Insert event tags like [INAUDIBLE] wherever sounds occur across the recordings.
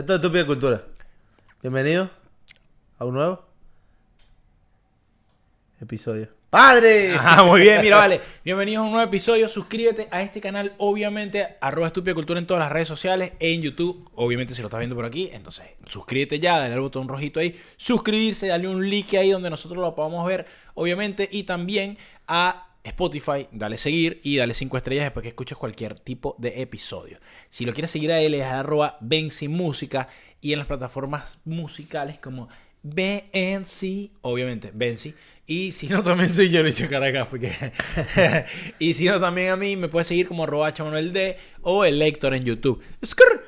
Esto es Estúpida Cultura. Bienvenido a un nuevo episodio. ¡Padre! Ah, muy bien, mira, vale. Bienvenidos a un nuevo episodio. Suscríbete a este canal, obviamente, arroba estúpida cultura en todas las redes sociales, en YouTube. Obviamente, si lo estás viendo por aquí, entonces suscríbete ya, dale al botón rojito ahí, suscribirse, dale un like ahí donde nosotros lo podamos ver, obviamente, y también a Spotify, dale seguir y dale 5 estrellas después que escuches cualquier tipo de episodio. Si lo quieres seguir a él es arroba Benzi Música y en las plataformas musicales como BNC, obviamente, Benzi. Y si no, también soy yo, le echo cara acá, porque... [LAUGHS] y si no, también a mí me puedes seguir como arroba D o el Lector en YouTube.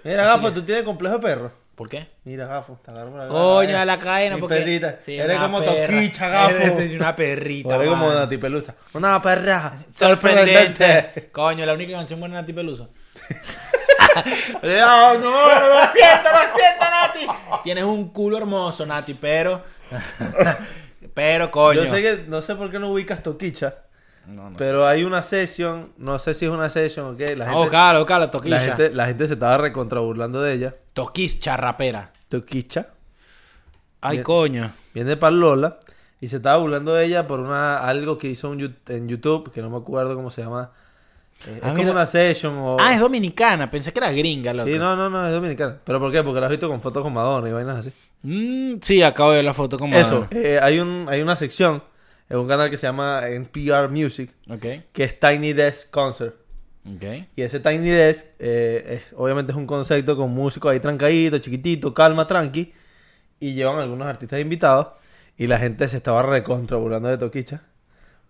Mira, Gafo, tú tienes complejo de perro. ¿Por qué? Mira, Gafo, te agarro la Coño, a la cadena, Mi porque... perrita. Sí, Eres una como perra. toquicha, Gafo. Eres una perrita, Eres como. Nati Pelusa. Una perra [LAUGHS] Sorprendente. Coño, la única canción buena de Nati Pelusa. [LAUGHS] no, no, no, lo siento, lo siento, Nati. Tienes un culo hermoso, Nati, pero. [LAUGHS] pero, coño. Yo sé que no sé por qué no ubicas Toquicha, No, no pero hay una sesión, no sé si es una sesión o qué. La sé. gente, Oh, cala, cala, la gente, la gente se estaba recontra burlando de ella. Toquischa rapera. Toquicha Ay, coño. viene para Lola y se estaba burlando de ella por una algo que hizo un en YouTube, que no me acuerdo cómo se llama. Eh, Ah, es como una session o... Ah, es dominicana. Pensé que era gringa, loco. Sí, no, no, no, es dominicana. ¿Pero por qué? Porque la has visto con fotos con Madonna y vainas así. Mm, sí, acabo de ver la foto como. Eso, eh, hay, un, hay una sección en un canal que se llama NPR Music, Ok, que es Tiny Desk Concert. ok. Y ese Tiny Desk, eh, es- obviamente es un concepto con músicos ahí trancaditos, chiquititos, calma, tranqui. Y llevan algunos artistas invitados. Y la gente se estaba recontra burlando de Toquicha.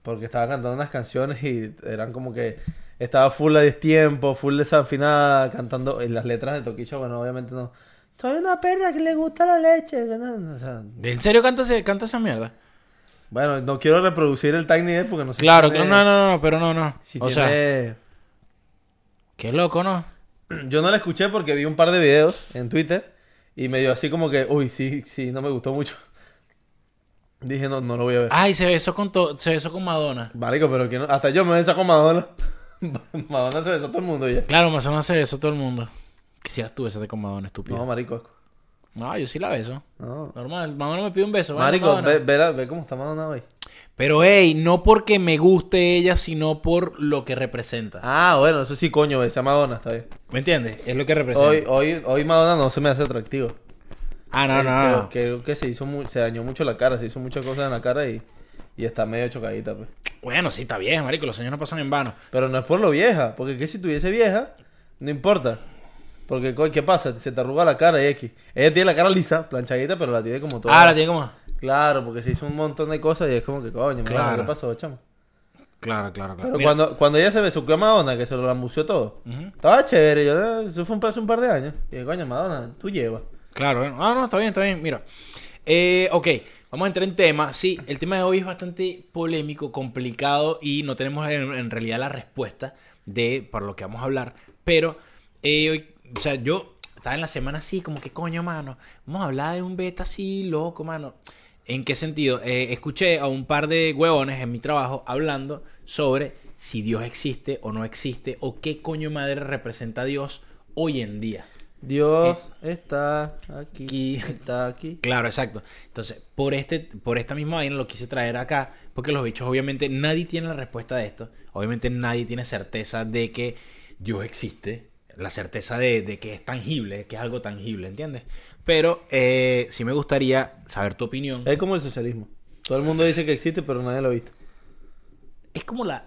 Porque estaba cantando unas canciones y eran como que estaba full a destiempo, full desafinada, cantando. Y las letras de Toquicha, bueno, obviamente no. Soy una perra que le gusta la leche. o sea, ¿En serio canta, canta esa mierda? Bueno, no quiero reproducir el Tiny Desk porque no sé si Claro, tiene- no, no, no, pero no, no. si o sea, tiene- qué loco, ¿no? Yo no la escuché porque vi un par de videos en Twitter y me dio así como que, uy, sí, sí, no me gustó mucho. [LAUGHS] Dije, no, no lo voy a ver. Ay, se besó con, to- se besó con Madonna. Marico, pero que no, hasta yo me besé con Madonna. [LAUGHS] Madonna se besó a todo el mundo ya. Claro, Madonna se besó todo el mundo. Quisieras tú besarte con Madonna, estúpido. No, No, yo sí la beso. No. Normal, Madonna me pide un beso. Marico, Madonna. ve, ve, la- ve cómo está Madonna hoy. Pero, hey, no porque me guste ella, sino por lo que representa. Ah, bueno, eso sí, coño, besé a Madonna, está bien. ¿Me entiendes? Es lo que representa. Hoy, hoy, hoy Madonna no se me hace atractivo. ah, no, Eh, no, creo, no. creo que se hizo mu- se dañó mucho la cara, se hizo muchas cosas en la cara y, y está medio chocadita, pues. Bueno, sí, está bien, marico. Los años no pasan en vano. Pero no es por lo vieja, porque que si tuviese vieja, no importa. Porque, ¿qué pasa? Se te arruga la cara y X. Ella tiene la cara lisa, planchadita, pero la tiene como toda. Ah, la tiene como... Claro, porque se hizo un montón de cosas y es como que, coño, Claro. Madonna, ¿qué pasó, chamo? Claro, claro, claro. Pero Mira. cuando, cuando ella se besuqueó a Madonna, que se lo lambució todo, estaba chévere. Yo, eh, eso fue un, hace un par de años. Y dije, coño, Madonna, tú llevas. Claro, bueno. Ah, no, está bien, está bien. Mira. Eh, ok, vamos a entrar en tema. Sí, el tema de hoy es bastante polémico, complicado y no tenemos en, en realidad la respuesta de por lo que vamos a hablar. Pero, eh, hoy, o sea, yo estaba en la semana así, como que coño, mano, vamos a hablar de un beta así, loco, mano. ¿En qué sentido? Eh, escuché a un par de huevones en mi trabajo hablando sobre si Dios existe o no existe o qué coño madre representa Dios hoy en día. Dios está aquí, Aquí. está aquí. Claro, exacto. Entonces, por este, por esta misma vaina lo quise traer acá, porque los bichos, obviamente, nadie tiene la respuesta de esto. Obviamente, nadie tiene certeza de que Dios existe. La certeza de, de que es tangible, que es algo tangible, ¿entiendes? Pero eh, sí me gustaría saber tu opinión. Es como el socialismo. Todo el mundo dice que existe, pero nadie lo ha visto. Es como la.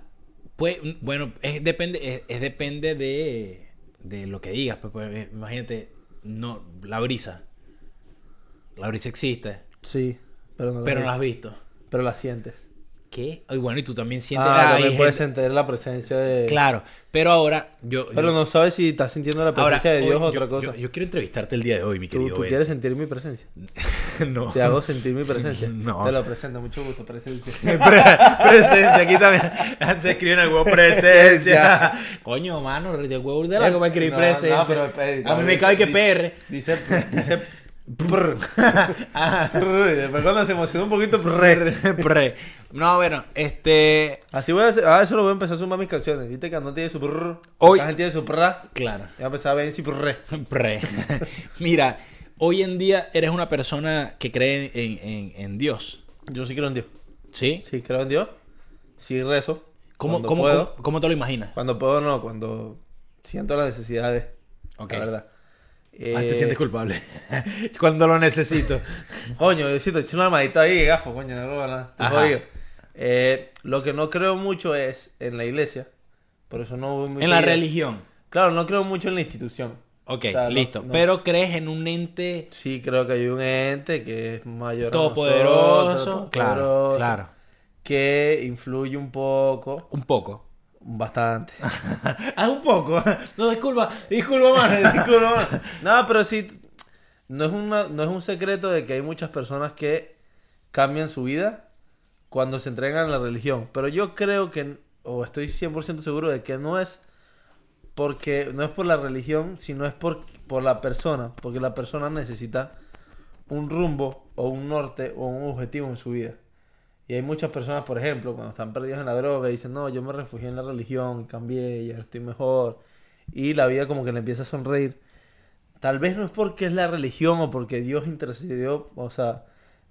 Pues, bueno, es depende, es, es depende de, de lo que digas. pues, pues, eh, imagínate, no, la brisa. La brisa existe, Sí, pero no, pero lo no la has visto. Pero la sientes. ¿Qué? Ay, bueno, y tú también sientes. Ah, ah, también hay puedes gente- sentir la presencia de... Claro, pero ahora yo. Pero yo- no sabes si estás sintiendo la ahora, presencia de Dios o otra cosa. Yo, yo quiero entrevistarte el día de hoy, mi ¿Tú, querido. tú Benz. quieres sentir mi presencia? [LAUGHS] no. Te hago sentir mi presencia. [LAUGHS] No. Te lo presento, mucho gusto, presencia. [LAUGHS] Pre- presencia, aquí también se escribe en el huevo presencia. Coño, mano, de huevo de la escribir No, presencia. no, pero, eh, a mí me cabe que dice- perre. Dice, dice Cuando [LAUGHS] se emociona un poquito. No, bueno, este. Así voy a hacer. Ah, eso lo voy a empezar a sumar mis canciones. Viste que no tiene su prr. Hoy- Hoy. tiene su prr. Claro. Ya empezar a ver si prr. [LAUGHS] Mira, hoy en día eres una persona que cree en, en- en Dios. Yo sí creo en Dios. ¿Sí? Sí creo en Dios. Sí rezo. ¿Cómo, cómo, puedo. cómo- cómo te lo imaginas? Cuando puedo no, cuando siento las necesidades. Ok. La verdad. Ah, te Eh, sientes culpable. [LAUGHS] Cuando lo necesito. Coño, Diosito, eché una armadita ahí, gafo, coño, no Ajá. jodido. Eh, lo que no creo mucho es en la iglesia. Por eso no voy muy En la religión. Claro, no creo mucho en la institución. Ok, O sea, no- listo. no. Pero crees en un ente Sí, creo que hay un ente que es mayor todopoderoso. Claro, claro. Que influye un poco, Un poco. Bastante. [LAUGHS] ah, un poco. No, disculpa, disculpa, mano. [LAUGHS] Disculpa, mano. no, pero sí, no es, una, no es un secreto de que hay muchas personas que cambian su vida cuando se entregan a la religión. Pero yo creo que, o estoy 100% seguro de que no es porque no es por la religión, sino es por, por la persona. Porque la persona necesita un rumbo o un norte o un objetivo en su vida. Y hay muchas personas, por ejemplo, cuando están perdidas en la droga, dicen, no, yo me refugié en la religión, cambié y ahora estoy mejor. Y la vida como que le empieza a sonreír. Tal vez no es porque es la religión o porque Dios intercedió, o sea,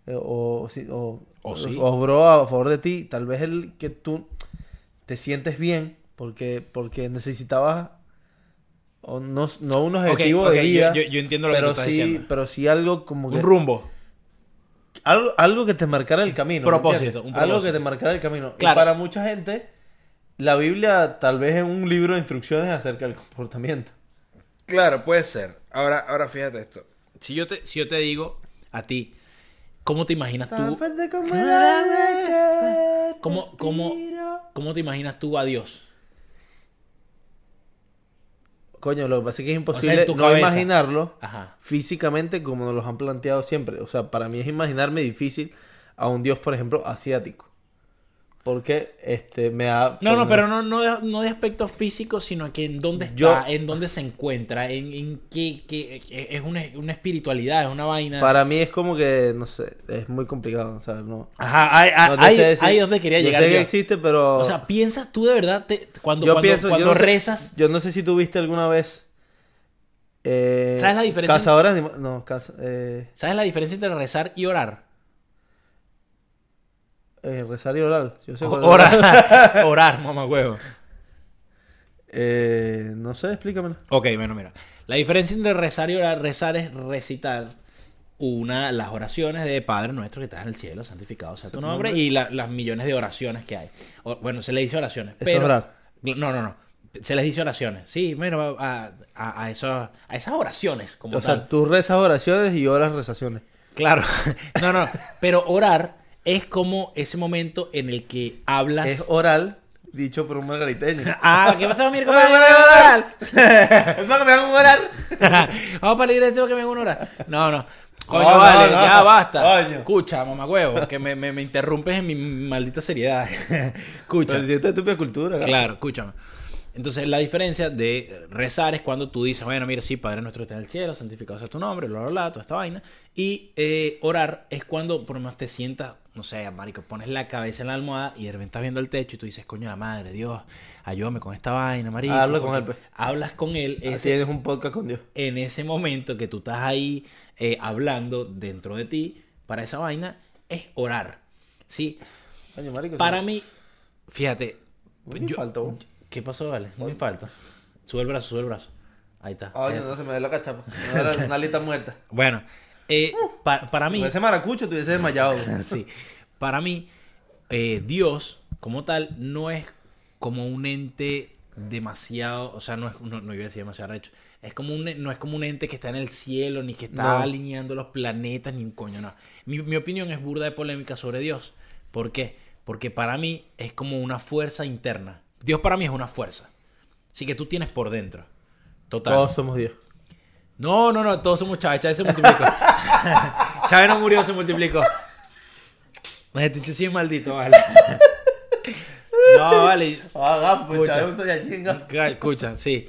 eh, o, o, si- o, sí. o obró a favor de ti. Tal vez el que tú te sientes bien porque, porque necesitabas, o no, no un objetivo ok, de yo- vida, yo- yo entiendo lo que pero tú estás sí, diciendo. pero sí algo como que... Un rumbo. Algo, algo que te marcara el camino. ¿me Propósito, Algo que te marcara el camino. Claro. Y para mucha gente, la Biblia tal vez es un libro de instrucciones acerca del comportamiento. Claro, puede ser. Ahora, ahora fíjate esto. Si yo te, si yo te digo a ti, ¿cómo te imaginas tú? ¿Cómo, te cómo. ¿Cómo te imaginas tú a Dios? Coño, lo que pasa es que es O imposible sea, no cabeza. imaginarlo Ajá. físicamente como nos los han planteado siempre. O sea, para mí es imaginarme difícil a un dios, por ejemplo, asiático. Porque este me da... No, no, pero no, no, de, no de aspecto físico, sino que en dónde está, Yo- en dónde se encuentra, en, en qué, qué- es una, una espiritualidad, es una vaina. Para mí es como que, no sé, es muy complicado, no... Ajá, ahí, no decir. ahí es donde quería Yo llegar. sé que yo. existe, pero... O sea, piensas tú de verdad, te- cuando, yo cuando, pienso, cuando yo sé- rezas, yo no sé si tú viste alguna vez. eh, ¿Sabes la diferencia? Cazadores de- No, caza- eh, ¿sabes la diferencia entre rezar y orar? Eh, rezar y orar. Yo sé. Orar, [LAUGHS] orar, mamá huevo. Eh, no sé, explícamelo. Ok, bueno, mira. La diferencia entre rezar y orar, rezar es recitar una, las oraciones de Padre nuestro que estás en el cielo, santificado sea tu nombre, y la- las millones de oraciones que hay. O- bueno, se le dice oraciones. Pero, es orar. No, no, no. Se les dice oraciones. Sí, bueno, a, a, a esas oraciones como O tal. sea, tú rezas oraciones y oras rezaciones. Claro. [LAUGHS] No, no. Pero orar es como ese momento en el que hablas. Es oral, dicho por un margariteño. [LAUGHS] Ah, ¿qué pasó, mi Ay, oral. es [LAUGHS] para que me hagan un oral. [LAUGHS] Vamos para la iglesia tengo que me haga una hora. No, no. Coño, No, vale, no. ya basta. Coño. Escucha, mamagüevo, que me, me, me interrumpes en mi maldita seriedad. Escucha. Pero si esta es tu cultura. Claro, escúchame. Entonces, la diferencia de rezar es cuando tú dices, bueno, mira, sí, Padre nuestro que está en el cielo, santificado sea tu nombre, bla, bla, bla, toda esta vaina. Y eh, orar es cuando por lo menos te sientas, no sé, marico, pones la cabeza en la almohada y de repente estás viendo el techo y tú dices, coño, la madre, Dios, ayúdame con esta vaina, marico. Habla con él, pues. Hablas con él ese- Tienes un podcast con Dios. en ese momento que tú estás ahí eh, hablando dentro de ti para esa vaina, es orar. ¿Sí? Marico, Para sí. mí, fíjate. Yo-. ¿Qué pasó, Vale? Me falta. Sube el brazo, sube el brazo. Ahí está. Oye, Eso. no se me dé la cachapa. Me da la- [LAUGHS] una alita muerta. Bueno, eh, pa- para mí, Ese maracucho tuviese desmayado. güey. [LAUGHS] sí, para mí, eh, Dios como tal no es como un ente demasiado, o sea, no es, no, no iba a decir demasiado recho, es como un, no es como un ente que está en el cielo, ni que está No. alineando los planetas, ni un coño, no. Mi, mi opinión es burda de polémica sobre Dios. ¿Por qué? Porque para mí es como una fuerza interna. Dios para mí es una fuerza. Así que tú tienes por dentro. Total. Todos somos Dios. No, no, no, todos somos Chávez. Chávez se multiplicó. [LAUGHS] Chávez no murió, se multiplicó. Este sí es maldito, vale. [LAUGHS] No, vale. Gafo, pues Escucha. Escucha, sí.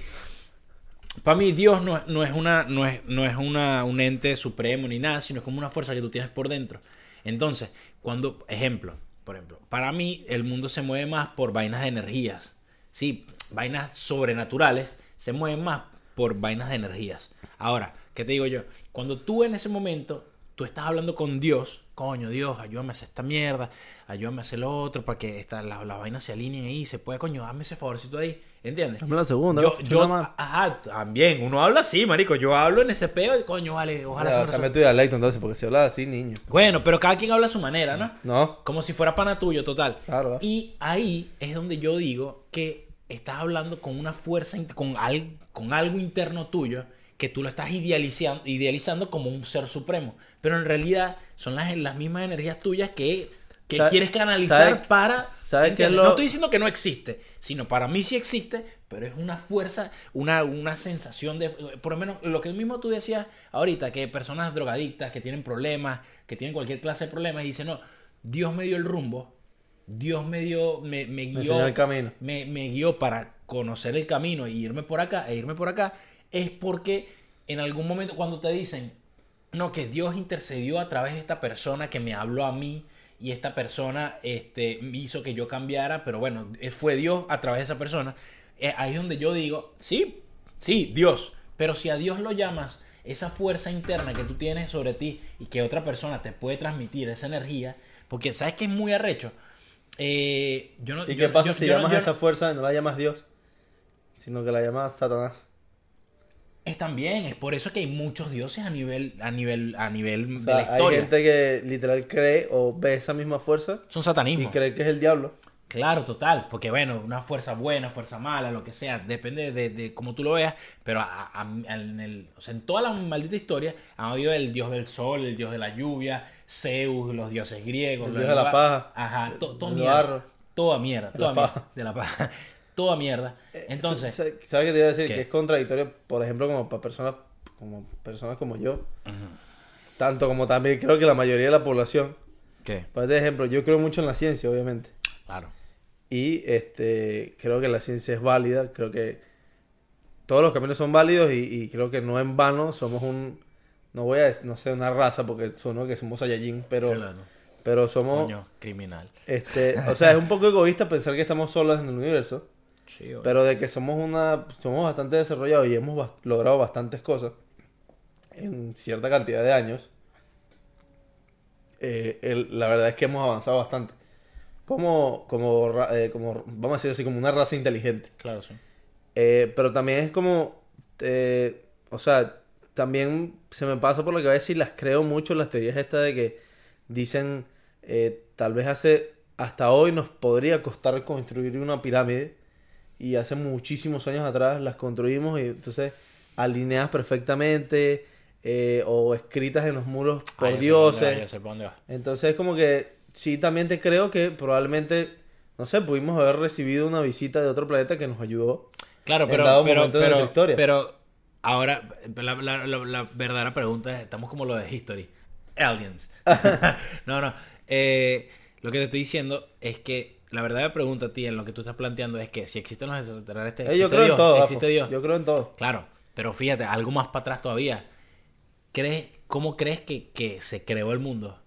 Para mí Dios no, no es una no es no es una un ente supremo ni nada, sino es como una fuerza que tú tienes por dentro. Entonces, cuando ejemplo, por ejemplo, para mí el mundo se mueve más por vainas de energías. Sí, vainas sobrenaturales se mueven más por vainas de energías. Ahora, ¿qué te digo yo? Cuando tú en ese momento tú estás hablando con Dios, coño, Dios, ayúdame a hacer esta mierda, ayúdame a hacer lo otro para que esta, las la vainas se alineen ahí, se puede, coño, dame ese favorcito ahí, ¿entiendes? Dame la segunda, Yo, yo, nada más. ajá, también, uno habla así, marico, yo hablo en ese peo y coño, vale, ojalá se Ya, me Cambia resuelva. tu dialecto entonces, porque si hablas así, niño. Bueno, pero cada quien habla a su manera, ¿no? No. Como si fuera pana tuyo, total. Claro. Y ahí es donde yo digo que estás hablando con una fuerza, con, al- con algo interno tuyo, que tú lo estás idealizando, idealizando como un ser supremo. Pero en realidad son las, las mismas energías tuyas que, que ¿Sabe- quieres canalizar sabe- para... sabe ¿entiendes? lo- No estoy diciendo que no existe, sino para mí sí existe, pero es una fuerza, una, una sensación de... Por lo menos lo que mismo tú decías ahorita, que personas drogadictas, que tienen problemas, que tienen cualquier clase de problemas, y dicen, no, Dios me dio el rumbo, Dios me dio, me, me guió, el camino. Me, me guió para conocer el camino e irme por acá, e irme por acá, es porque en algún momento cuando te dicen, no, que Dios intercedió a través de esta persona que me habló a mí y esta persona este, hizo que yo cambiara, pero bueno, eh, fue Dios a través de esa persona. Eh, ahí es donde yo digo, sí, sí, Dios, pero si a Dios lo llamas, esa fuerza interna que tú tienes sobre ti y que otra persona te puede transmitir esa energía, porque sabes que es muy arrecho. Eh, yo no, ¿Y yo- qué pasa yo- si yo llamas a esa fuerza y no la llamas Dios? Sino que la llamas Satanás. Es también, es por eso que hay muchos dioses a nivel, a nivel, a nivel O de la hay historia. gente que literal cree o ve esa misma fuerza Son y satanismo. cree que es el diablo. Claro, total, porque bueno, una fuerza buena, fuerza mala, lo que sea, depende de, de cómo tú lo veas, pero a- a- en, el- o sea, en toda la maldita historia ha habido el dios del sol, el dios de la lluvia, Zeus, los dioses griegos, El dios de la paja, ajá, to- el mierda, barro, toda mierda, toda mierda, de la paja, toda mierda. Entonces, Sa- sa- ¿Sabes qué te iba a decir? ¿Qué? Que es contradictorio, por ejemplo, como para personas como personas como yo. Tanto como también creo que la mayoría de la población. ¿qué? Por ejemplo, yo creo mucho en la ciencia, obviamente. Claro. Y este creo que la ciencia es válida. Creo que todos los caminos son válidos y, y creo que no en vano somos un... No voy a no sé, una raza porque sueno que somos Saiyajin, pero, Claro. pero somos... Coño, criminal. Este, o sea, es un poco egoísta pensar que estamos solos en el universo. Sí. Pero de que somos una somos bastante desarrollados y hemos logrado bastantes cosas en cierta cantidad de años, eh, el- la verdad es que hemos avanzado bastante. Como, como, eh, como, vamos a decir así, como una raza inteligente. Claro, sí. Eh, pero también es como, eh, o sea, también se me pasa por la cabeza y las creo mucho las teorías estas de que dicen, tal vez hace, hasta hoy nos podría costar construir una pirámide y hace muchísimos años atrás las construimos y entonces alineadas perfectamente eh, o escritas en los muros por Ah, por va, dioses. sé dónde. Entonces es como que sí, también te creo que probablemente, no sé, pudimos haber recibido una visita de otro planeta que nos ayudó. Claro, en pero, dado pero, momento de pero, historia. pero ahora la, la- la- la verdadera pregunta es, estamos como lo de History. Aliens. [LAUGHS] [LAUGHS] no, no. eh, lo que te estoy diciendo es que la verdadera pregunta a ti en lo que tú estás planteando es que si existen los extraterrestres, Eh, yo existe creo en Dios, todo, existe. Dios. Yo creo en todo. Claro, pero fíjate, algo más para atrás todavía. ¿Crees, ¿Cómo crees que, que se creó el mundo?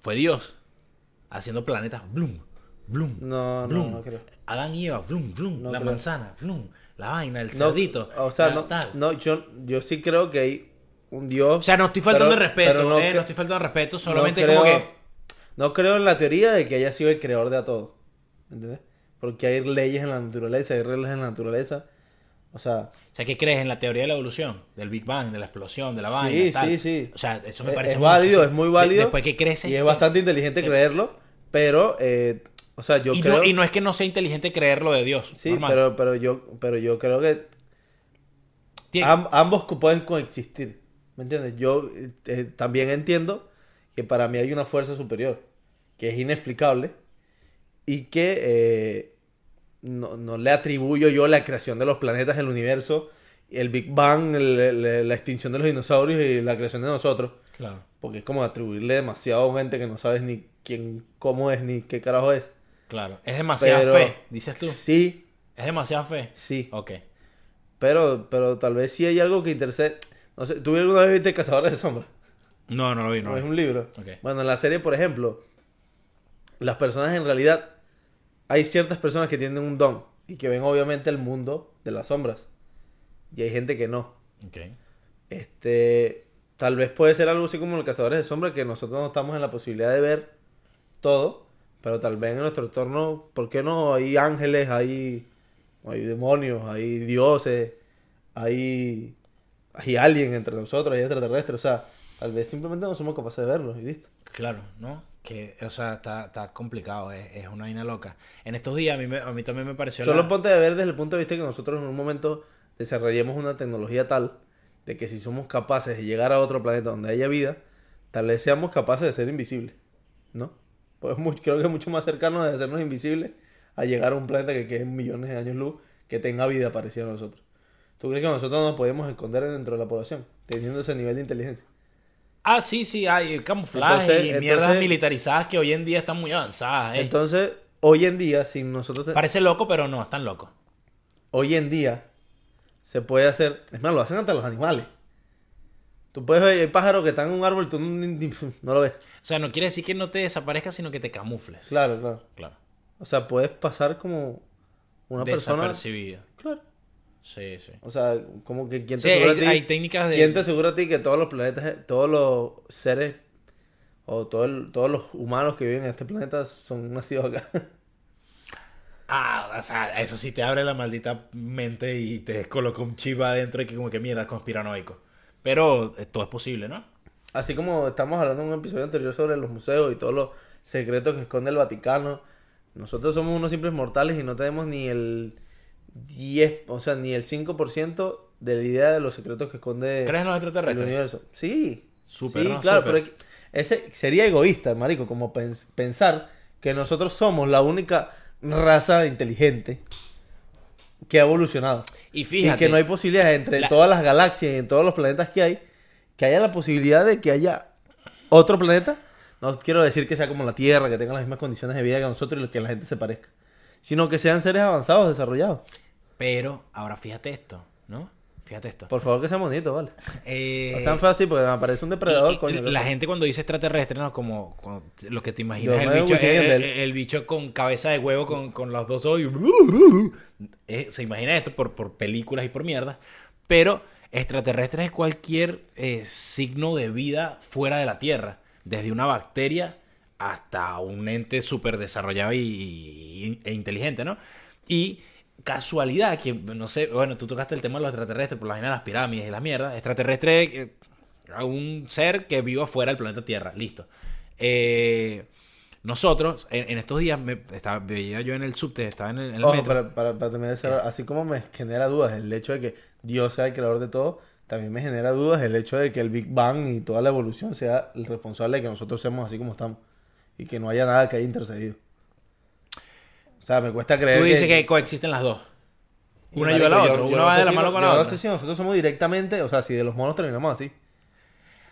Fue Dios haciendo planetas, blum, blum, No, no, blum. no creo. Adán y Eva, blum, blum, No la creo. manzana, blum, la vaina, el No, cerdito. o sea, no, tal. no yo, yo sí creo que hay un Dios. O sea, no estoy faltando pero- de respeto, no eh, no estoy faltando respeto, solamente creo, como que... No creo en la teoría de que haya sido el creador de a todo. ¿Entendés? Porque hay leyes en la naturaleza, hay reglas en la naturaleza. O sea, O sea, ¿qué crees en la teoría de la evolución? Del Big Bang, de la explosión, de la vaina, sí, tal? sí, sí. O sea, eso me parece es válido, es muy De- válido. Después que crece... y es bastante inteligente creerlo, pero, eh, o sea, yo y, creo... no, y no es que no sea inteligente creerlo de Dios. Sí, normal. pero, pero, yo, pero yo creo que Am- ambos pueden coexistir. ¿Me entiendes? Yo eh, eh, también entiendo que para mí hay una fuerza superior que es inexplicable y que eh, no, no le atribuyo yo la creación de los planetas, el universo, el Big Bang, el- el- la extinción de los dinosaurios y la creación de nosotros. Claro. Porque es como atribuirle demasiado a un ente que no sabes ni quién, cómo es, ni qué carajo es. Claro, es demasiada Pero fe, dices tú. Sí, Es demasiada fe. sí. Ok. Pero, pero tal vez sí hay algo que interese. No sé, ¿tú alguna vez viste Cazadores de Sombras? No, no lo vi, no No, lo es un libro. Ok. Bueno, en la serie, por ejemplo, las personas en realidad. Hay ciertas personas que tienen un don y que ven obviamente el mundo de las sombras. Y hay gente que no. Este. Tal vez puede ser algo así como los cazadores de sombras, que nosotros no estamos en la posibilidad de ver todo. Pero tal vez en nuestro entorno, ¿por qué no? Hay ángeles, hay, hay demonios, hay dioses, hay, hay alguien entre nosotros, hay extraterrestres. O sea, tal vez simplemente no somos capaces de verlos y listo. Claro, ¿no? Que, o sea, está, está complicado, es, es una vaina loca. En estos días a mí, me- a mí también me pareció... Solo la- ponte a ver desde el punto de vista que nosotros en un momento desarrollemos una tecnología tal de que si somos capaces de llegar a otro planeta donde haya vida, tal vez seamos capaces de ser invisibles, ¿no? Pues mu- creo que es mucho más cercano de hacernos invisibles a llegar a un planeta que quede en millones de años luz que tenga vida parecida a nosotros. ¿Tú crees que nosotros nos podemos esconder dentro de la población teniendo ese nivel de inteligencia? Ah, sí, sí, hay camuflaje Entonces- y mierdas entonces- militarizadas que hoy en día están muy avanzadas. eh. Entonces, hoy en día, sin nosotros... te- Parece loco, pero no, están locos. hoy en día se puede hacer, es más, lo hacen hasta los animales. Tú puedes ver el pájaro que está en un árbol y tú [LAUGHS] no lo ves. O sea, no quiere decir que no te desaparezcas, sino que te camufles. Claro, claro. Claro. O sea, puedes pasar como una persona. Desapercibido. Claro. Sí, sí. O sea, como que quién te Sí, asegura hay, a ti. hay técnicas de... ¿Quién te asegura a ti que todos los planetas, todos los seres o todo el- todos los humanos que viven en este planeta son nacidos acá? [LAUGHS] Ah, o sea, eso sí te abre la maldita mente y te coloca un chip adentro y que como que mierda, conspiranoico. Pero eh, todo es posible, ¿no? Así como estamos hablando en un episodio anterior sobre los museos y todos los secretos que esconde el Vaticano, nosotros somos unos simples mortales y no tenemos ni el 10, o sea, ni el 5% de la idea de los secretos que esconde ¿Crees en los el extraterrestres? universo. Sí, Súper, sí, ¿no? claro, pero ese sería egoísta, marico, como pens- pensar que nosotros somos la única raza inteligente que ha evolucionado. Y Y fíjate, que no hay posibilidades entre la- todas las galaxias y en todos los planetas que hay, que haya la posibilidad de que haya otro planeta. No quiero decir que sea como la Tierra, que tenga las mismas condiciones de vida que nosotros y que la gente se parezca. Sino que sean seres avanzados, desarrollados. Pero ahora fíjate esto, ¿no? Fíjate esto. Por favor, que sean bonitos, ¿vale? [LAUGHS] Eh, No sean fácil porque me aparece un depredador, y- y coño. la gente cuando dice extraterrestre, ¿no? Como, como lo que te imaginas el bicho, el, el- el bicho con cabeza de huevo con, con los dos ojos. Eh, se imagina esto por, por películas y por mierda. Pero extraterrestre es cualquier eh, signo de vida fuera de la Tierra. Desde una bacteria hasta un ente súper desarrollado y, y- e inteligente, ¿no? Y casualidad que, no sé, bueno, tú tocaste el tema de los extraterrestres, por la vaina de las pirámides y la mierda. Extraterrestre, eh, a un ser que viva fuera del planeta Tierra, listo. Eh, nosotros, en, en estos días, me, estaba, veía yo en el subte, estaba en el, en el Ojo, metro. para, para, para terminar de cerrar, así como me genera dudas el hecho de que Dios sea el creador de todo, también me genera dudas el hecho de que el Big Bang y toda la evolución sea el responsable de que nosotros seamos así como estamos y que no haya nada que haya intercedido. O sea, me cuesta creer Tú dices que coexisten las dos. Una marico, ayuda a la otra, una no va de la mano no- con la no otra. sé si nosotros somos directamente, o sea, si de los monos terminamos así.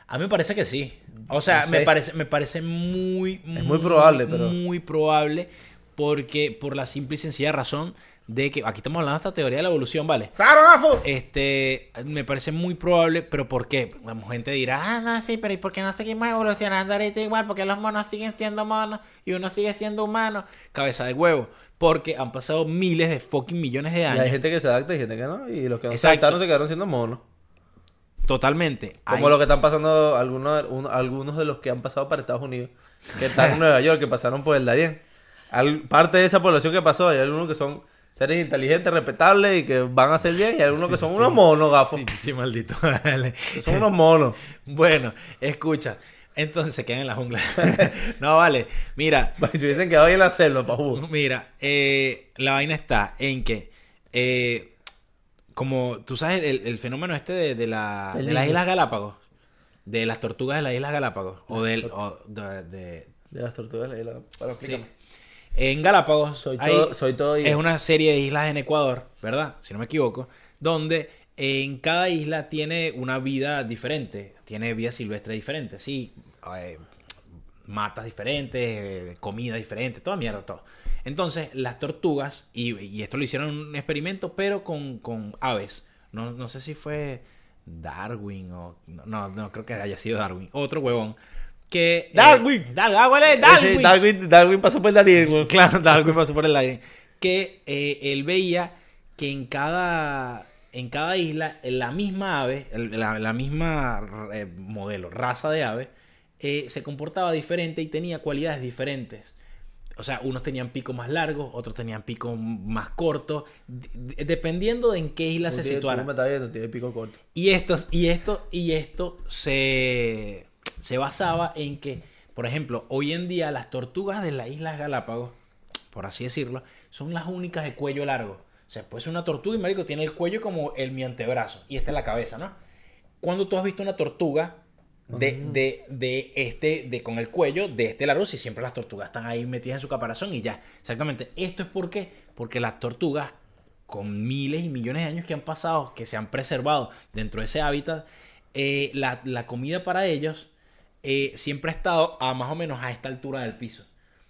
A mí me parece que sí. O sea, No me parece, me parece muy, Es muy probable, pero- Muy probable porque por la simple y sencilla razón de que aquí estamos hablando de esta teoría de la evolución, ¿vale? ¡Claro, gafo! Este, me parece muy probable, pero ¿por qué? La gente dirá, ah, no, sí, pero ¿y por qué no seguimos evolucionando ahorita igual? Porque los monos siguen siendo monos y uno sigue siendo humano. Cabeza de huevo. Porque han pasado miles de fucking millones de Y años. hay gente que se adapta y gente que no. Y los que no se adaptaron se quedaron siendo monos. Totalmente. Como Hay- lo que están pasando algunos, uno- algunos de los que han pasado para Estados Unidos. Que están en [LAUGHS] Nueva York, que pasaron por el Darién. Al- parte de esa población que pasó, hay algunos que son seres inteligentes, respetables y que van a hacer bien. Y hay algunos que son unos monos, gafos. Sí, sí, maldito. Dale. [LAUGHS] Son unos monos. Bueno, escucha. Entonces se quedan en la jungla. [LAUGHS] no, vale. Mira, [LAUGHS] Si hubiesen quedado ahí en la selva, pa' jugo. mira. eh, la vaina está en que, eh, como tú sabes, el, el fenómeno este de, de la, de las. Islas Galápagos, de las tortugas de las Islas Galápagos, o del, o de- de- las tortugas de la isla. Para sí. En Galápagos Soy hay- todo, soy todo es una serie de islas en Ecuador, ¿verdad? Si no me equivoco, donde en cada isla tiene una vida diferente, tiene vida silvestre diferente, sí, eh, matas diferentes, eh, comida diferente, toda mierda, todo. Entonces, las tortugas, y, y esto lo hicieron en un experimento, pero con, con aves, no, no sé si fue Darwin o... No, no creo que haya sido Darwin. Otro huevón. Que... eh, Darwin. Dar- ah, Darwin. Darwin, Darwin pasó por el güey. [LAUGHS] Claro, Darwin pasó por el aire. Que eh, él veía que en cada, en cada isla, la misma ave, la, la misma eh, modelo, raza de ave, eh, se comportaba diferente y tenía cualidades diferentes. O sea, unos tenían pico más largos, otros tenían pico más cortos, de- dependiendo de en qué isla se Tú tienes- situara. Tú me estás viendo, tiene pico corto. Y estos, y esto, y esto se, se basaba en que, por ejemplo, hoy en día las tortugas de las Islas Galápagos, por así decirlo, son las únicas de cuello largo. O sea, puede ser una tortuga y marico tiene el cuello como el mi antebrazo. Y esta es la cabeza, ¿no? Cuando tú has visto una tortuga de, de, de este, de con el cuello de este largo, si siempre las tortugas están ahí metidas en su caparazón y ya. Exactamente. Esto es por qué? Porque las tortugas, con miles y millones de años que han pasado, que se han preservado dentro de ese hábitat, eh, la, la comida para ellos eh, siempre ha estado a más o menos a esta altura del piso.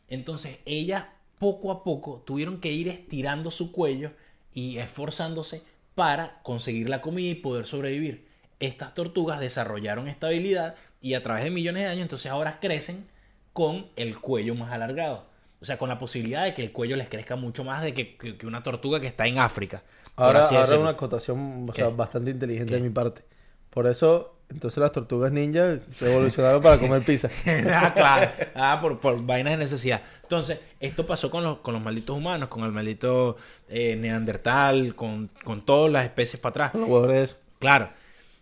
Entonces, ellas poco a poco tuvieron que ir estirando su cuello y esforzándose para conseguir la comida y poder sobrevivir. Estas tortugas desarrollaron esta habilidad y a través de millones de años, entonces ahora crecen con el cuello más alargado. O sea, con la posibilidad de que el cuello les crezca mucho más de que, que- que una tortuga que está en África. Ahora, ahora decirlo. una acotación o sea, ¿Qué? bastante inteligente ¿Qué? de mi parte. Por eso, entonces las tortugas ninja se evolucionaron para comer pizza. [LAUGHS] ah, claro. Ah, por, por vainas de necesidad. Entonces, esto pasó con los, con los malditos humanos, con el maldito eh, Neandertal, con, con todas las especies para atrás. Con los huevos de eso. Claro.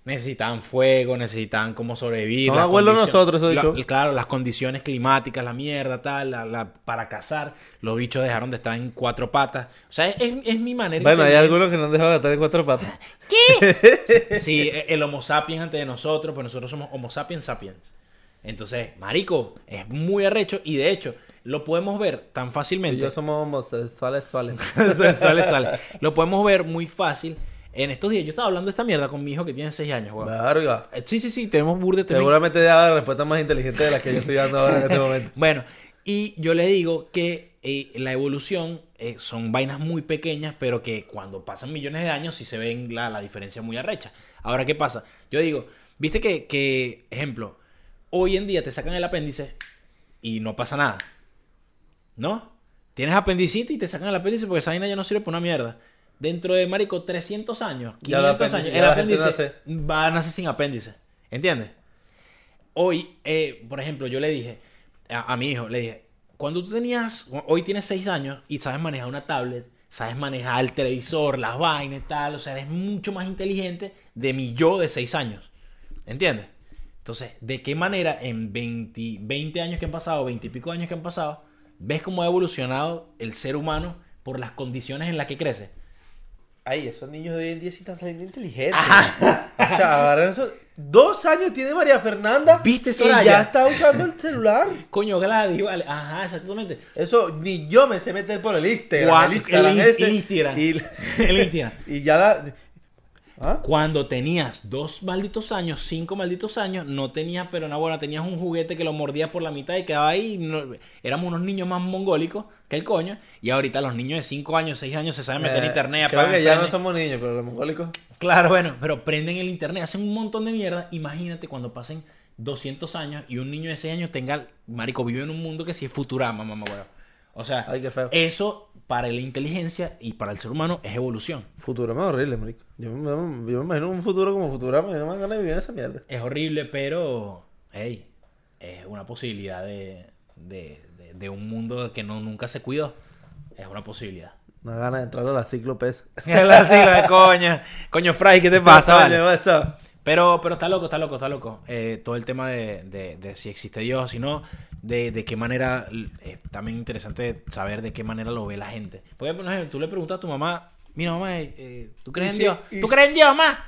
Necesitaban fuego, necesitaban cómo sobrevivir. Abuelos condicion- nosotros, eso la- dicho. Claro, las condiciones climáticas, la mierda, tal, la, la- para cazar. Los bichos dejaron de estar en cuatro patas. O sea, es, es- es mi manera Bueno, hay algunos que no han dejado de estar en cuatro patas. [LAUGHS] [LAUGHS] Sí, el Homo sapiens antes de nosotros, pues nosotros somos Homo sapiens sapiens. Entonces, marico, es muy arrecho y de hecho lo podemos ver tan Y fácilmente. yo somos homosexuales, [LAUGHS] suales. Lo podemos ver muy fácil. En estos días yo estaba hablando de esta mierda con mi hijo que tiene 6 años, weón. Verga. Eh, Sí, sí, sí, tenemos burde también. Seguramente daba la respuesta más inteligente de la que yo estoy dando ahora en este momento. [LAUGHS] Bueno, y yo le digo que eh, la evolución eh, son vainas muy pequeñas, pero que cuando pasan millones de años sí se ven la, la diferencia muy arrecha. Ahora, ¿qué pasa? Yo digo, viste que, que, ejemplo, hoy en día te sacan el apéndice y no pasa nada. ¿No? Tienes apendicitis y te sacan el apéndice porque esa vaina ya no sirve para una mierda. Dentro de, marico, 300 años, 500 Ya el apéndice- años, el apéndice va a nacer sin apéndice. ¿Entiendes? Hoy, eh, por ejemplo, yo le dije a, a mi hijo, le dije, cuando tú tenías, hoy tienes 6 años y sabes manejar una tablet, sabes manejar el televisor, las vainas y tal, o sea, eres mucho más inteligente de mi yo de 6 años. ¿Entiendes? Entonces, ¿de qué manera en 20, 20 años que han pasado, 20 y pico años que han pasado, ves cómo ha evolucionado el ser humano por las condiciones en las que crece? Ay, esos niños de hoy en día sí están saliendo inteligentes. O sea, esos... Dos años tiene María Fernanda. ¿Viste, Y Soraya? ya está usando el celular. Coño, Gladys, vale. Ajá, exactamente. Eso ni yo me sé meter por el Instagram. El Instagram el ese. el Instagram. Y, [LAUGHS] El Instagram. [LAUGHS] y ya la... ¿Ah? Cuando tenías dos malditos años, cinco malditos años, no tenías, pero no, bueno, tenías un juguete que lo mordías por la mitad y quedaba ahí. no- éramos unos niños más mongólicos que el coño. Y ahorita los niños de cinco años, seis años se saben meter en Eh, internet. Creo que ya no somos niños, pero los mongólicos... Claro, bueno, pero prenden el internet, hacen un montón de mierda. Imagínate cuando pasen 200 años y un niño de 6 años tenga, marico, vive en un mundo que sí es Futurama, mamá, bueno. O sea, Ay, qué feo. eso para la inteligencia y para el ser humano es evolución. Futurama es horrible, marico. Yo me, yo me imagino un futuro como Futurama y no me dan ganas de vivir en esa mierda. Es horrible, pero, hey, es una posibilidad de, de, de- de un mundo que no, nunca se cuidó. Es una posibilidad. Me dan ganas de entrar a la ciclopes. [LAUGHS] la sigla de coña. Coño, Fry, ¿qué te [LAUGHS] pasa? vale? Coño, eso. Pero, pero está loco, está loco, está loco. Eh, todo el tema de, de- de si existe Dios, si no, de, de qué manera, es también interesante saber de qué manera lo ve la gente. Porque, por ejemplo, tú le preguntas a tu mamá, mira mamá, eh, eh, ¿tú crees en si- Dios? ¿Tú si- crees en Dios, mamá?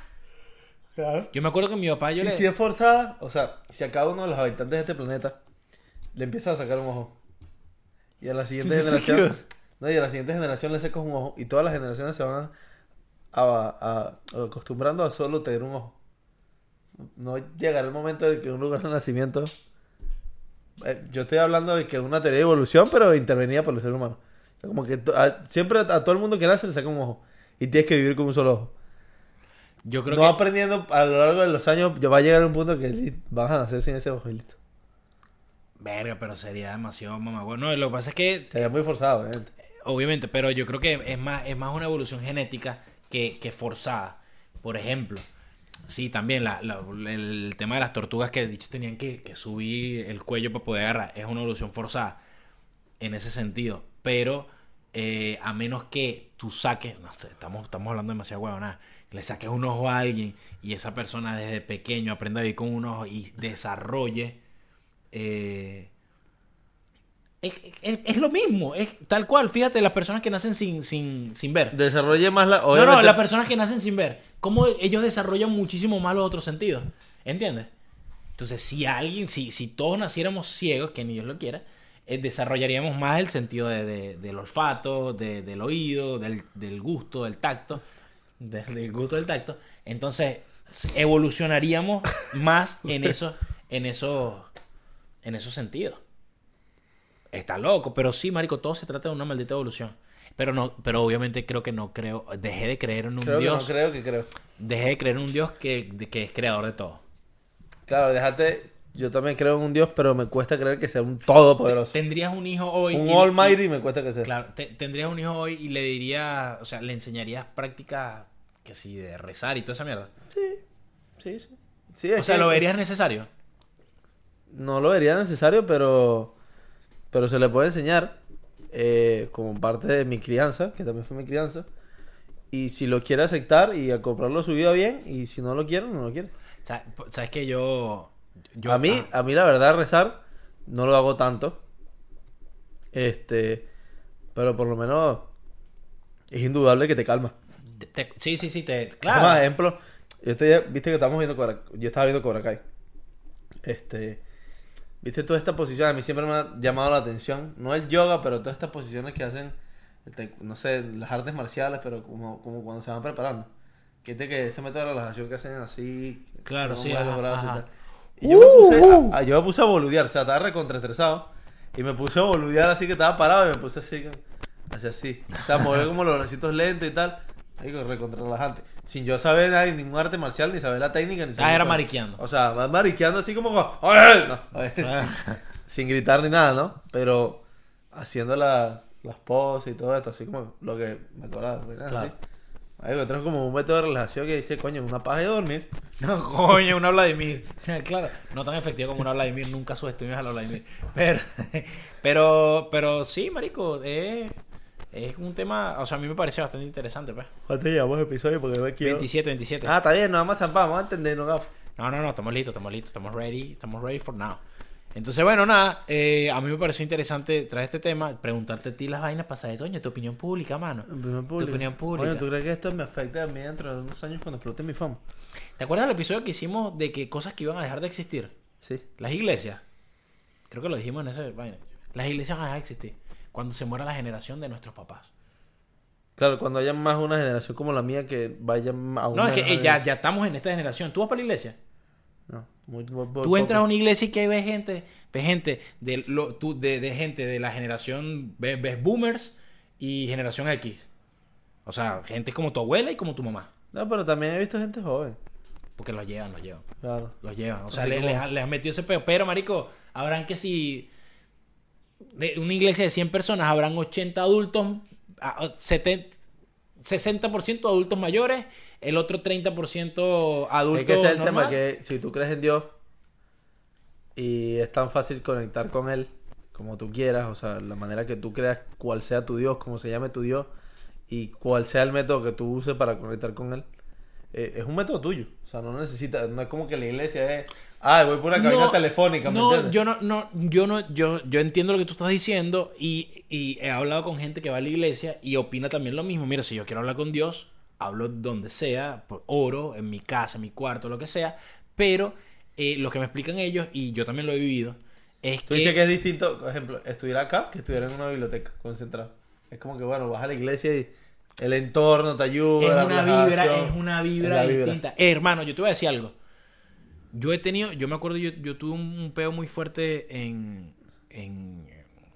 Claro. Yo me acuerdo que mi papá, yo Y le... si es forzada, o sea, si a cada uno de los habitantes de este planeta le empieza a sacar un ojo. Y a la siguiente [LAUGHS] generación. No, y a la siguiente generación le sacas un ojo. Y todas las generaciones se van a, a- a- acostumbrando a solo tener un ojo. No llegará el momento en que un lugar de nacimiento. eh, yo estoy hablando de que es una teoría de evolución, pero intervenida por el ser humano. O sea, como que a- siempre a, todo el mundo que nace le saca un ojo. Y tienes que vivir con un solo ojo. Yo creo no que... aprendiendo a lo largo de los años, ya va a llegar un punto que vas a nacer sin ese ojo y listo. Verga, pero sería demasiado mamá. Bueno, lo que pasa es que Sería muy forzado, obviamente. Obviamente, pero yo creo que es más, es más una evolución genética que, que forzada. Por ejemplo, sí, también el tema de las tortugas que dicho tenían que, que subir el cuello para poder agarrar es una evolución forzada en ese sentido. Pero eh, a menos que tú saques, no sé, estamos, estamos hablando demasiado huevonada, le saques un ojo a alguien y esa persona desde pequeño aprenda a vivir con un ojo y desarrolle. eh, es, es- es lo mismo, es tal cual. Fíjate, las personas que nacen sin, sin, sin ver. Desarrolle más la. No, no, obviamente- las personas que nacen sin ver. Cómo ellos desarrollan muchísimo más los otros sentidos. ¿Entiendes? Entonces, si alguien, si, si todos naciéramos ciegos, que ni Dios lo quiera, eh, desarrollaríamos más el sentido de, de- del olfato, de- del oído, del, del gusto, del tacto. de- del gusto del tacto. Entonces, evolucionaríamos más en [LAUGHS] esos, en esos, en esos sentidos. Está loco, pero sí, marico, todo se trata de una maldita evolución. Pero no, pero obviamente creo que no creo, dejé de creer en un Creo que dios, no, creo que creo. dejé de creer en un dios que, de- que es creador de todo. Claro, déjate. Yo también creo en un Dios, pero me cuesta creer que sea un todopoderoso. Tendrías un hijo hoy. Un y- Almighty me cuesta que sea. claro, te- tendrías un hijo hoy y le dirías, o sea, le enseñarías prácticas que sí, de rezar y toda esa mierda. Sí, sí, sí. O sea, que ¿lo verías necesario? No lo vería necesario, pero. Pero se le puede enseñar. eh, como parte de mi crianza, que también fue mi crianza. Y si lo quiere aceptar y acoplarlo a su vida bien, y si no lo quiere, no lo quiere. O sea, po- sabes que yo, yo a mí, ah, a mí la verdad, rezar no lo hago tanto. Este. Pero por lo menos es indudable que te calma. te- te- sí, sí, sí, te, claro. ejemplo, yo viste que estamos viendo Cobra, yo estaba viendo Cobra Kai. Este, viste toda esta posición, a mí siempre me ha llamado la atención, no el yoga, pero todas estas posiciones que hacen, no sé, las artes marciales, pero como, como cuando se van preparando. Que es de que ese método de relajación que hacen así, Claro, sí, mueven los ajá, brazos y ajá. tal. Y yo, me puse a, a- yo me puse a boludear, o sea, estaba recontraestresado. Y me puse a boludear así que estaba parado y me puse así, así, así. O sea, mover como los bracitos lentos y tal. Ahí recontra relajante. Sin yo saber nada, ningún arte marcial, ni saber la técnica, ni saber Ah, era nada. mariqueando. O sea, más mariqueando así como. No, Ah. [LAUGHS] sin, sin gritar ni nada, ¿no? Pero haciendo las, las poses y todo esto, así como lo que me acordaba. ¿verdad? Claro. Así. Ahí como un método de relajación que dice, coño, una paja de dormir. [LAUGHS] No, coño, una Vladimir. [LAUGHS] claro, no tan efectivo como una Vladimir, nunca subestimes a la Vladimir. Pero, pero, pero sí, marico, es, es un tema, o sea, a mí me parece bastante interesante, pues. ¿Cuánto llevamos episodio? Porque me quiero... 27, 27. Ah, está bien, nada más zampamos, vamos a entender, no gafo. No, no, no, estamos listos, estamos listos, estamos ready, estamos ready for now. Entonces, bueno, nada, eh, a mí me pareció interesante traer este tema, preguntarte a ti las vainas pasadas, doña, tu opinión pública, mano. Opinión Tu opinión pública. Oye, ¿tú crees que esto me afecta a mí dentro de unos años cuando explote mi fama? ¿Te acuerdas del episodio que hicimos de que cosas que iban a dejar de existir? Sí. Las iglesias. Creo que lo dijimos en ese vaina. Las iglesias van a dejar de existir cuando se muera la generación de nuestros papás. Claro, cuando haya más una generación como la mía que vaya a una... No, es que eh, ya, ya estamos en esta generación. ¿Tú vas para la iglesia? No, muy, muy- muy Tú entras a una iglesia y que ves gente, ves gente de, lo, tú- de, de gente de la generación, ves, ves boomers y generación X. O sea, gente como tu abuela y como tu mamá. No, pero también he visto gente joven. Porque los llevan, los llevan. Claro. Los llevan. O sea, Así le, como- les han- les han metido ese peo. Pero, marico, habrán que si... De una iglesia de 100 personas, habrán 80 adultos, a- 70, 60% adultos mayores, el otro 30% adultos Es que ese es el normal. tema, que si tú crees en Dios y es tan fácil conectar con Él como tú quieras, o sea, la manera que tú creas cuál sea tu Dios, cómo se llame tu Dios y cuál sea el método que tú uses para conectar con Él, eh, es un método tuyo. O sea, no necesitas, no es como que la iglesia es, ah, voy por una cabina No, telefónica, ¿me no, entiendes? yo no, no, yo no, yo, yo entiendo lo que tú estás diciendo y, y he hablado con gente que va a la iglesia y opina también lo mismo. Mira, si yo quiero hablar con Dios, hablo donde sea, por oro, en mi casa, en mi cuarto, lo que sea, pero eh, lo que me explican ellos, y yo también lo he vivido, es Tú que... dices que es distinto, por ejemplo, estudiar acá que estudiar en una biblioteca concentrado. Es como que, bueno, vas a la iglesia y el entorno te ayuda. Es una vibra, es una es vibra vibra. distinta. Eh, hermano, yo te voy a decir algo. Yo he tenido, yo me acuerdo, yo, yo tuve un, un peo muy fuerte en, en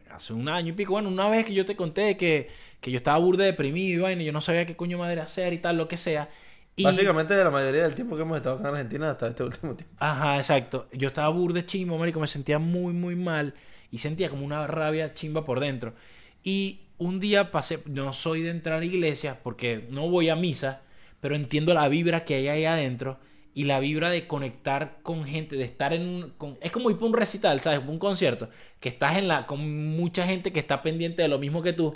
hace un año y pico. Bueno, una vez que yo te conté que, que yo estaba burde deprimido y vaina, yo no sabía qué coño madre hacer y tal, lo que sea. Y- Básicamente de la mayoría del tiempo que hemos estado acá en Argentina hasta este último tiempo. Ajá, exacto. Yo estaba burde chimbo, marico, me sentía muy, muy mal y sentía como una rabia chimba por dentro. Y un día pasé, no soy de entrar a iglesias porque no voy a misa, pero entiendo la vibra que hay ahí adentro y la vibra de conectar con gente, de estar en un... con- es como ir para un recital, ¿sabes? Un concierto, que estás en la con mucha gente que está pendiente de lo mismo que tú.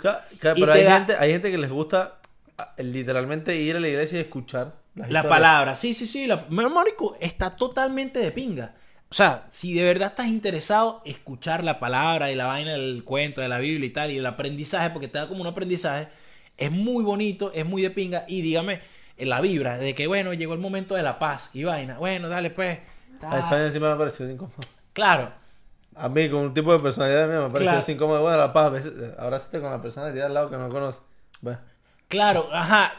Y pero hay da- gente, hay gente que les gusta ah, literalmente ir a la iglesia y escuchar La palabra, sí, sí, sí. La... Marico, está totalmente de pinga. O sea, si de verdad estás interesado, escuchar la palabra y la vaina del cuento, de la Biblia y tal, y el aprendizaje, porque te da como un aprendizaje, es muy bonito, es muy de pinga. Y dígame, en la vibra de que, bueno, llegó el momento de la paz y vaina. Bueno, dale, pues. A tal. esa vaina sí me ha parecido incómodo. Claro, A mí, con un tipo de personalidad mía, me ha parecido Claro. incómodo. Bueno, la paz, a veces, abrázate con la persona que tiene al lado que no conoce. Ve. claro, ajá.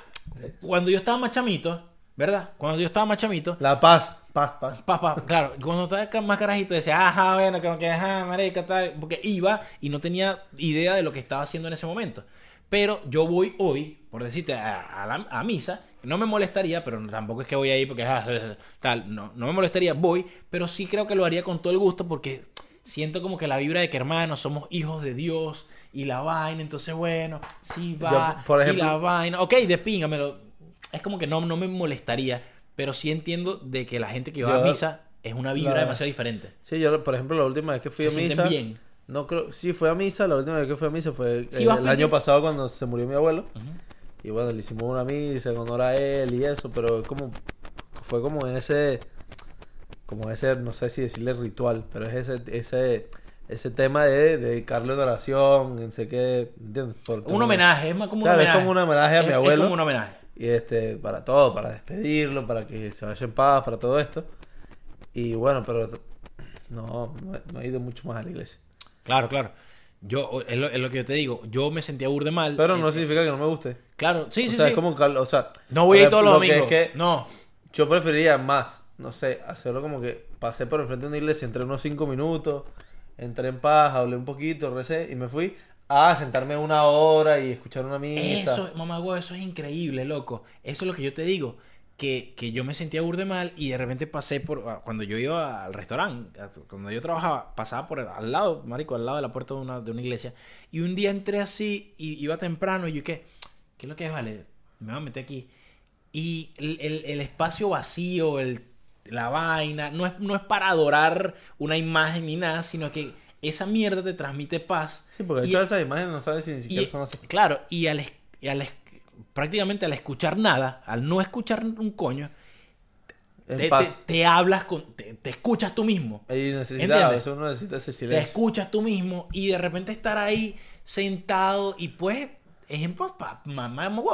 Cuando yo estaba más chamito, ¿verdad? Cuando yo estaba más chamito, La paz, paz, paz. Papá, claro, cuando estaba más carajito decía, ajá, bueno, como que, ajá, marica, tal, porque iba y no tenía idea de lo que estaba haciendo en ese momento. Pero yo voy hoy, por decirte, a, a la- a misa, no me molestaría, pero tampoco es que voy ahí porque, ah, [LAUGHS] tal, no, no me molestaría, voy, pero sí creo que lo haría con todo el gusto porque siento como que la vibra de que, hermanos, somos hijos de Dios y la vaina, entonces, bueno, sí va, Yo, por y ejemplo- la vaina, ok, despíngamelo, es como que no, no me molestaría, pero sí entiendo de que la gente que va a Yo- misa es una vibra la- demasiado diferente. Sí, yo, por ejemplo, la última vez que fui Se a misa. bien. No creo, sí, fue a misa. La última vez que fui a misa fue Sí, eh, el pendiente. año pasado cuando se murió mi abuelo. Ujú. Y bueno, le hicimos una misa en honor a él y eso, pero como fue como ese como ese, no sé si decirle ritual, pero es ese ese ese tema de dedicarle una oración, no sé qué, ¿entiendes? Un homenaje, es más como un Claro, es homenaje. como un homenaje a mi Es- abuelo. Es como un homenaje. Y este, para todo, para despedirlo, para que se vaya en paz, para todo esto. Y bueno, pero no, no, he- no he ido mucho más a la iglesia. Claro, claro. Yo, es lo, es lo que yo te digo, yo me sentía burde mal. Pero no Eh, significa que no me guste. Claro, sí, o sí, sea, sí. es como, o sea, No voy a ir todos los lo que domingos. Es que No. yo preferiría más, no sé, hacerlo como que pasé por enfrente de una iglesia, entré unos cinco minutos, entré en paz, hablé un poquito, recé y me fui a sentarme una hora y escuchar una misa. Eso, mamá, güey, eso es increíble, loco. Eso es lo que yo te digo. Que, que yo me sentía burde mal y de repente pasé por. ah, Cuando yo iba al restaurante, cuando yo trabajaba, pasaba por al lado, marico, al lado de la puerta de una, de una iglesia. Y un día entré así y iba temprano y yo, ¿qué? ¿Qué es lo que es, vale? Me voy a meter aquí. Y el, el- el espacio vacío, el, la vaina, no es, no es para adorar una imagen ni nada, sino que esa mierda te transmite paz. Sí, porque de Y- hecho esas imágenes no sabes si ni siquiera y, son así. Claro, y al, y prácticamente al escuchar nada, al no escuchar un coño, te, te- te hablas con, te, te escuchas tú mismo. Ahí necesita, veces uno necesita ese Te silencio. escuchas tú mismo y de repente estar ahí sentado y pues, ejemplo, para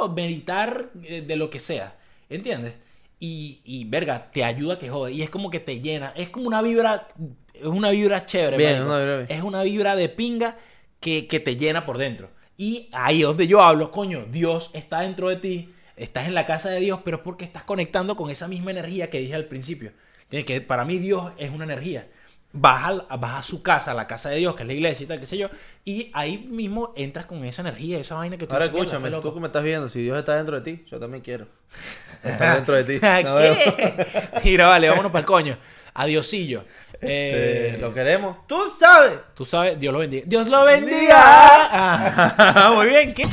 meditar eh, de lo que sea, ¿entiendes? Y, y verga, te ayuda que jode. Y es como que te llena. Es como una vibra, es una vibra chévere. Bien, una vibra. Es una vibra de pinga que, que te llena por dentro. Y ahí es donde yo hablo, coño, Dios está dentro de ti, estás en la casa de Dios, pero es porque estás conectando con esa misma energía que dije al principio. Que para mí Dios es una energía. Vas a, vas a su casa, a la casa de Dios, que es la iglesia y tal, qué sé yo, y ahí mismo entras con esa energía, esa vaina que tú Ahora dices, "Mierda, escúchame, si tú loco". que me estás viendo, si Dios está dentro de ti, yo también quiero. [LAUGHS] Estar dentro de ti. [LAUGHS] No veo. ¿Qué? Mira, vale, vámonos para el coño. Adiosillo. Eh, lo queremos. Tú sabes. Tú sabes, Dios lo bendiga. Dios lo bendiga. Ah, [LAUGHS] muy bien. ¿qué?